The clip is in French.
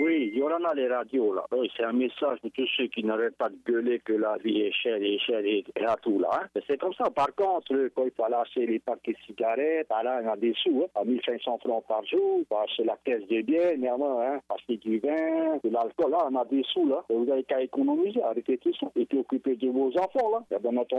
Oui, il y aura les radios là. C'est un message de tous ceux qui n'arrêtent pas de gueuler que la vie est chère et chère et, à tout là. Hein. C'est comme ça. Par contre, quand il faut lâcher les paquets de cigarettes, là, il y a des sous, hein. à 1500 francs par jour, bah, c'est la caisse de biens, évidemment, hein, bah, acheter du vin, de l'alcool, là, on a des sous là. Vous n'avez qu'à économiser, arrêter tout ça. Et puis occuper de vos enfants là. Eh et bien entendu,